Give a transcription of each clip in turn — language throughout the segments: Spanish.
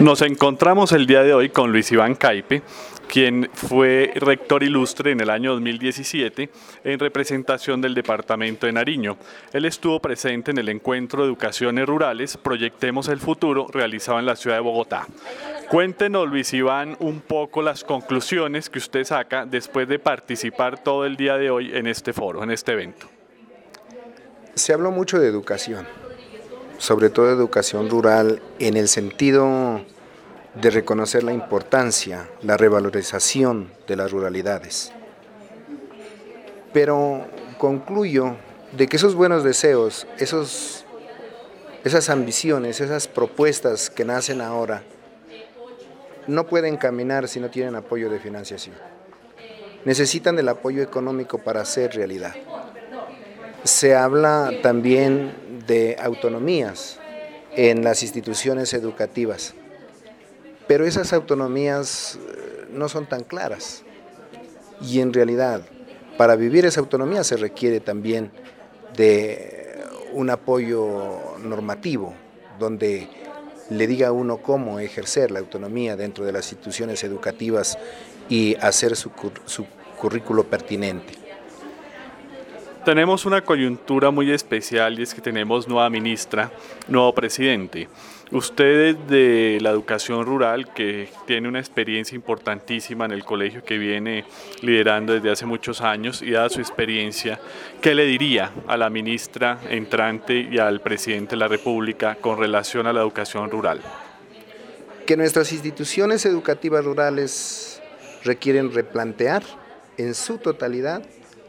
Nos encontramos el día de hoy con Luis Iván Caipe, quien fue rector ilustre en el año 2017 en representación del departamento de Nariño. Él estuvo presente en el encuentro de Educaciones Rurales Proyectemos el Futuro realizado en la ciudad de Bogotá. Cuéntenos, Luis Iván, un poco las conclusiones que usted saca después de participar todo el día de hoy en este foro, en este evento. Se habló mucho de educación sobre todo educación rural, en el sentido de reconocer la importancia, la revalorización de las ruralidades. Pero concluyo de que esos buenos deseos, esos, esas ambiciones, esas propuestas que nacen ahora, no pueden caminar si no tienen apoyo de financiación. Necesitan del apoyo económico para hacer realidad. Se habla también de autonomías en las instituciones educativas, pero esas autonomías eh, no son tan claras. Y en realidad, para vivir esa autonomía se requiere también de un apoyo normativo, donde le diga a uno cómo ejercer la autonomía dentro de las instituciones educativas y hacer su, su currículo pertinente. Tenemos una coyuntura muy especial y es que tenemos nueva ministra, nuevo presidente. Usted de la educación rural, que tiene una experiencia importantísima en el colegio que viene liderando desde hace muchos años y dada su experiencia, ¿qué le diría a la ministra entrante y al presidente de la República con relación a la educación rural? Que nuestras instituciones educativas rurales requieren replantear en su totalidad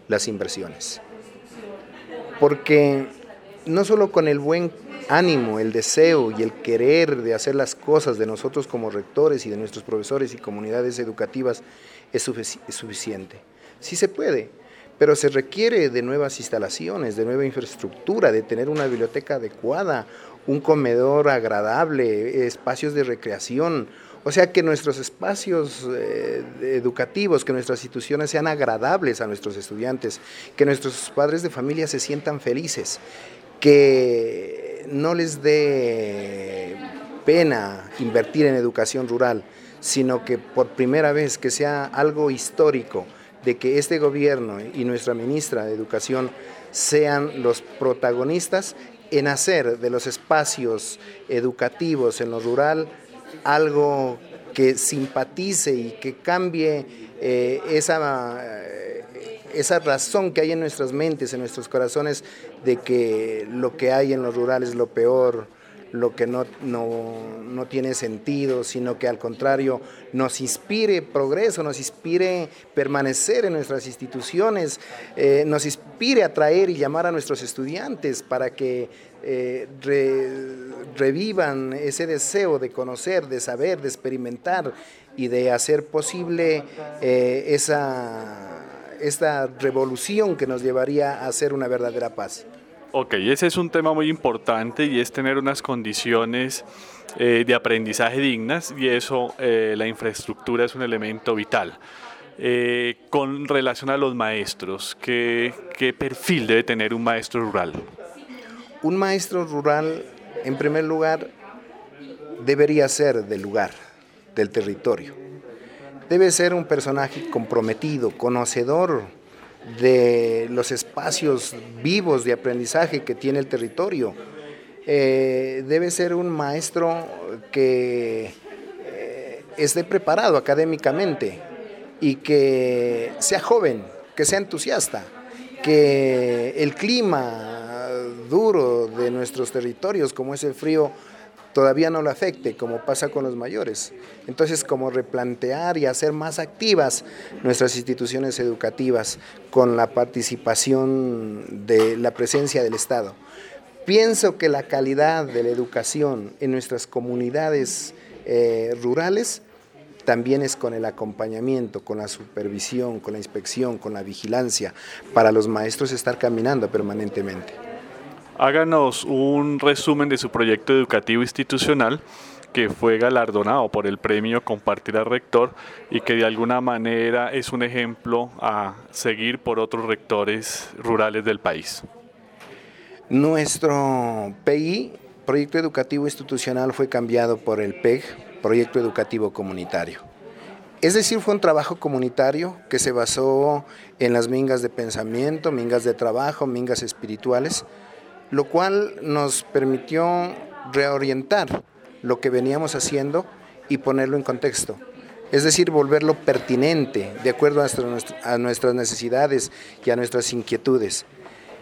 las inversiones porque no solo con el buen ánimo, el deseo y el querer de hacer las cosas de nosotros como rectores y de nuestros profesores y comunidades educativas es, suficiente. Sí se puede, pero se requiere de nuevas instalaciones, de nueva infraestructura, de tener una biblioteca adecuada, un comedor agradable, espacios de recreación, o sea, que nuestros espacios eh, educativos, que nuestras instituciones sean agradables a nuestros estudiantes, que nuestros padres de familia se sientan felices, que no les dé pena invertir en educación rural, sino que por primera vez que sea algo histórico de que este gobierno y nuestra ministra de Educación sean los protagonistas en hacer de los espacios educativos en lo rural algo que simpatice y que cambie eh, esa, eh, esa razón que hay en nuestras mentes, en nuestros corazones, de que lo que hay en lo rural es lo peor, lo que no, no, tiene sentido, sino que al contrario nos inspire progreso, nos inspire permanecer en nuestras instituciones, eh, nos inspire atraer y llamar a nuestros estudiantes para que eh, revivan ese deseo de conocer, de saber, de experimentar y de hacer posible eh, esa, esta revolución que nos llevaría a hacer una verdadera paz. Ok, ese es un tema muy importante y es tener unas condiciones eh, de aprendizaje dignas y eso, eh, la infraestructura es un elemento vital. Eh, con relación a los maestros, ¿qué, ¿qué perfil debe tener un maestro rural? Un maestro rural, en primer lugar, debería ser del lugar, del territorio. Debe ser un personaje comprometido, conocedor de los espacios vivos de aprendizaje que tiene el territorio. Eh, debe ser un maestro que eh, esté preparado académicamente y que sea joven, que sea entusiasta, que el clima duro de nuestros territorios, como es el frío, todavía no lo afecte, como pasa con los mayores. Entonces, como replantear y hacer más activas nuestras instituciones educativas con la participación de la presencia del Estado. Pienso que la calidad de la educación en nuestras comunidades eh, rurales también es con el acompañamiento, con la supervisión, con la inspección, con la vigilancia, para los maestros estar caminando permanentemente. Háganos un resumen de su proyecto educativo institucional que fue galardonado por el premio Compartir al Rector y que de alguna manera es un ejemplo a seguir por otros rectores rurales del país. Nuestro PI, Proyecto Educativo Institucional, fue cambiado por el PEG proyecto educativo comunitario. Es decir, fue un trabajo comunitario que se basó en las mingas de pensamiento, mingas de trabajo, mingas espirituales, lo cual nos permitió reorientar lo que veníamos haciendo y ponerlo en contexto. Es decir, volverlo pertinente de acuerdo a nuestras necesidades y a nuestras inquietudes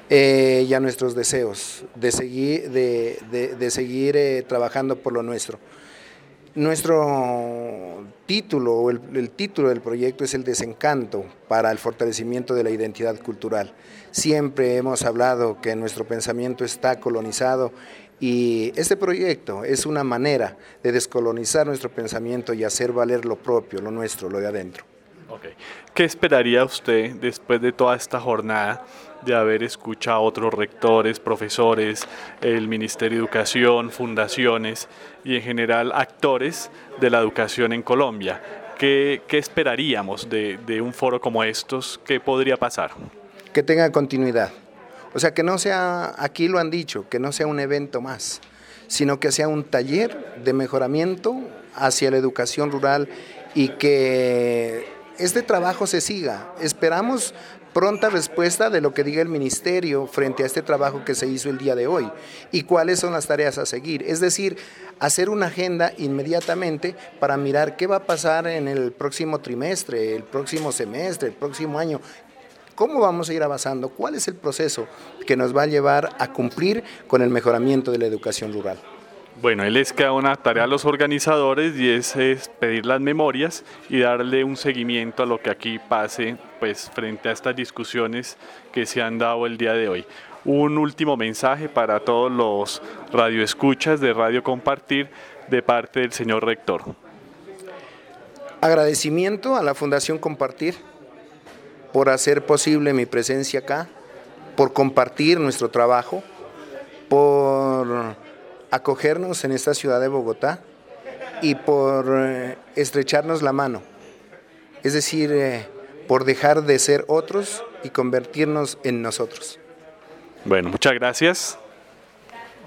eh, y a nuestros deseos de seguir, de, seguir eh, trabajando por lo nuestro. Nuestro título, o el, título del proyecto es el desencanto para el fortalecimiento de la identidad cultural. Siempre hemos hablado que nuestro pensamiento está colonizado y este proyecto es una manera de descolonizar nuestro pensamiento y hacer valer lo propio, lo nuestro, lo de adentro. ¿Qué esperaría usted después de toda esta jornada de haber escuchado a otros rectores, profesores, el Ministerio de Educación, fundaciones y en general actores de la educación en Colombia? ¿Qué, esperaríamos de, de un foro como estos? ¿Qué podría pasar? Que tenga continuidad. O sea, que no sea, aquí lo han dicho, que no sea un evento más, sino que sea un taller de mejoramiento hacia la educación rural y que este trabajo se siga. Esperamos pronta respuesta de lo que diga el ministerio frente a este trabajo que se hizo el día de hoy y cuáles son las tareas a seguir. Es decir, hacer una agenda inmediatamente para mirar qué va a pasar en el próximo trimestre, el próximo semestre, el próximo año. ¿Cómo vamos a ir avanzando? ¿Cuál es el proceso que nos va a llevar a cumplir con el mejoramiento de la educación rural? Bueno, él les queda una tarea a los organizadores y es, pedir las memorias y darle un seguimiento a lo que aquí pase pues, frente a estas discusiones que se han dado el día de hoy. Un último mensaje para todos los radioescuchas de Radio Compartir de parte del señor rector. Agradecimiento a la Fundación Compartir por hacer posible mi presencia acá, por compartir nuestro trabajo, por acogernos en esta ciudad de Bogotá y por eh, estrecharnos la mano. Es decir, eh, por dejar de ser otros y convertirnos en nosotros. Bueno, muchas gracias.